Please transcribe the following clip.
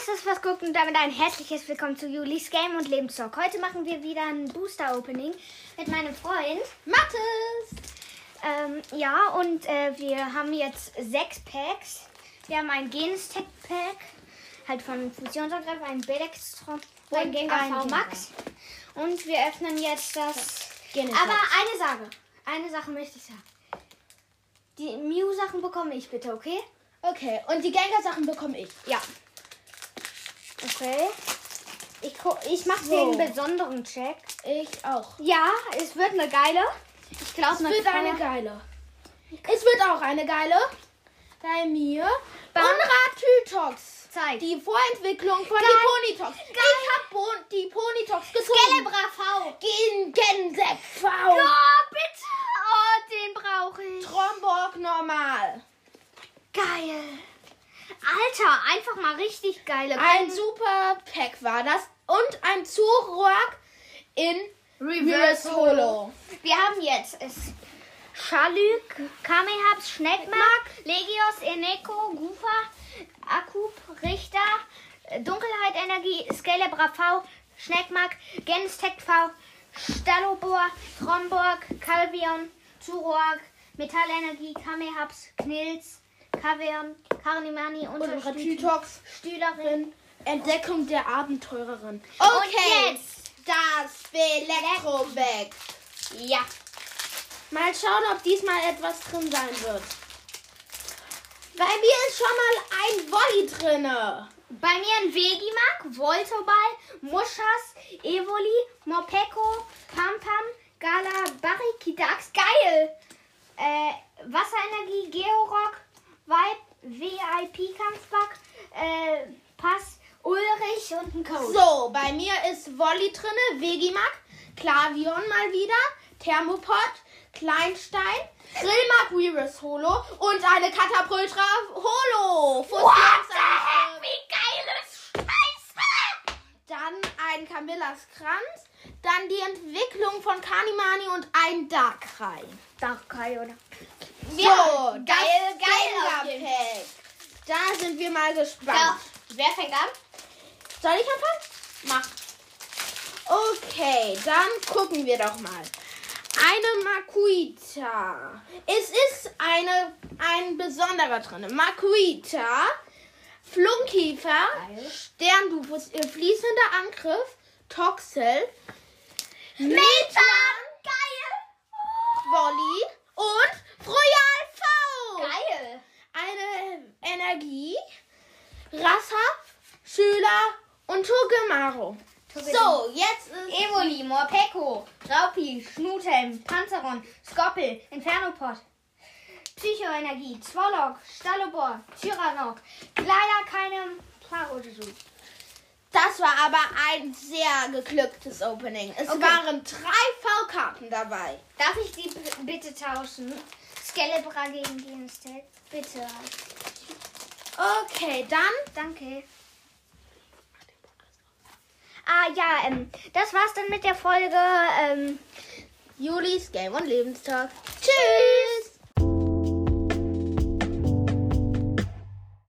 ist das was guckt und damit ein herzliches Willkommen zu Julis Game und Lebenstalk. Heute machen wir wieder ein Booster Opening mit meinem Freund Mathis! Ähm, ja, und äh, wir haben jetzt sechs Packs. Wir haben ein Genstech Pack, halt von Fusionsangriff, ein Belextron und ein Gengar Max. Und wir öffnen jetzt das. Genesis. Aber eine Sache, eine Sache möchte ich sagen. Die Mew-Sachen bekomme ich bitte, okay? Okay, und die Gengar-Sachen bekomme ich. Ja. Okay. Ich, ich mache So. den besonderen Check. Ich auch. Ja, es wird eine geile. Ich glaube, Es wird eine geile. Es wird auch eine geile. Bei mir. Bam. Unrat-Tytox. Zeig. Die Vorentwicklung von Geil. die Ponytox. Ich hab bon die Ponytox gezogen. Celebra V. Gen Gensek V. Oh, bitte. Oh, den brauche ich. Tromborg normal. Geil. Alter, einfach mal richtig geile. Ein super Pack war das. Und ein Zurok in Reverse Holo. Wir haben jetzt es Schalük, Kamehaps, Schneckmark, Legios, Eneko, Gufa, Akub, Richter, Dunkelheit, Energie, Skelebra V, Schneckmark, Genstech V, Stallobor, Tromborg, Calvion, Zurok, Metallenergie, Kamehaps, Knils, Kavion, Karnimani, Unsere Tytox Stühlerin. Entdeckung der Abenteurerin. Und jetzt das Elektrobeck. Ja. Mal schauen, ob diesmal etwas drin sein wird. Bei mir ist schon mal ein Volley drinne. Bei mir ein Vegimak, Voltoball, Muschas, Evoli, Mopeko, Pampam, Gala, Barikidax, geil! Äh, Wasserenergie, Georock, Vibe, VIP-Kampfback, äh, Pass, Ulrich und ein Code. So, bei mir ist Volley drinne, Vegimak, Klavion mal wieder, Thermopod, Kleinstein, Grillmark Reverse Holo und eine Katapultra Holo. Fusionsangriff. Wie geil ist Scheiße! Dann ein Camillas Kranz, dann die Entwicklung von Kanimani und ein Darkrai. Darkrai, oder? So, Ja, das geil, geil sind wir mal gespannt. wer fängt an? Soll ich anfangen? Mach. Okay, dann gucken wir doch mal. Eine Makuita. Es ist eine, ein besonderer drin. Makuita, Flunkiefer, Geil. Sterndufus, äh, fließender Angriff, Toxel, Methan! Geil! Volley und Royal V. Geil! Eine Energie, Rasshaft, Schüler und Togemaru. So, jetzt ist Evoli, Morpeko, Raupi, Schnuthelm, Panzeron, Skoppel, Infernopod, Psychoenergie, Zwolok, Stallobor, Tyrannok. Leider keine Parodosu. Das war aber ein sehr geglücktes Opening. Es Okay. waren drei V-Karten dabei. Darf ich die bitte tauschen? Skelebra gegen Genstech. Bitte. Okay, dann Danke. Ah ja, ähm, das war's dann mit der Folge. Ähm, Julis Game und Lebenstag. Tschüss!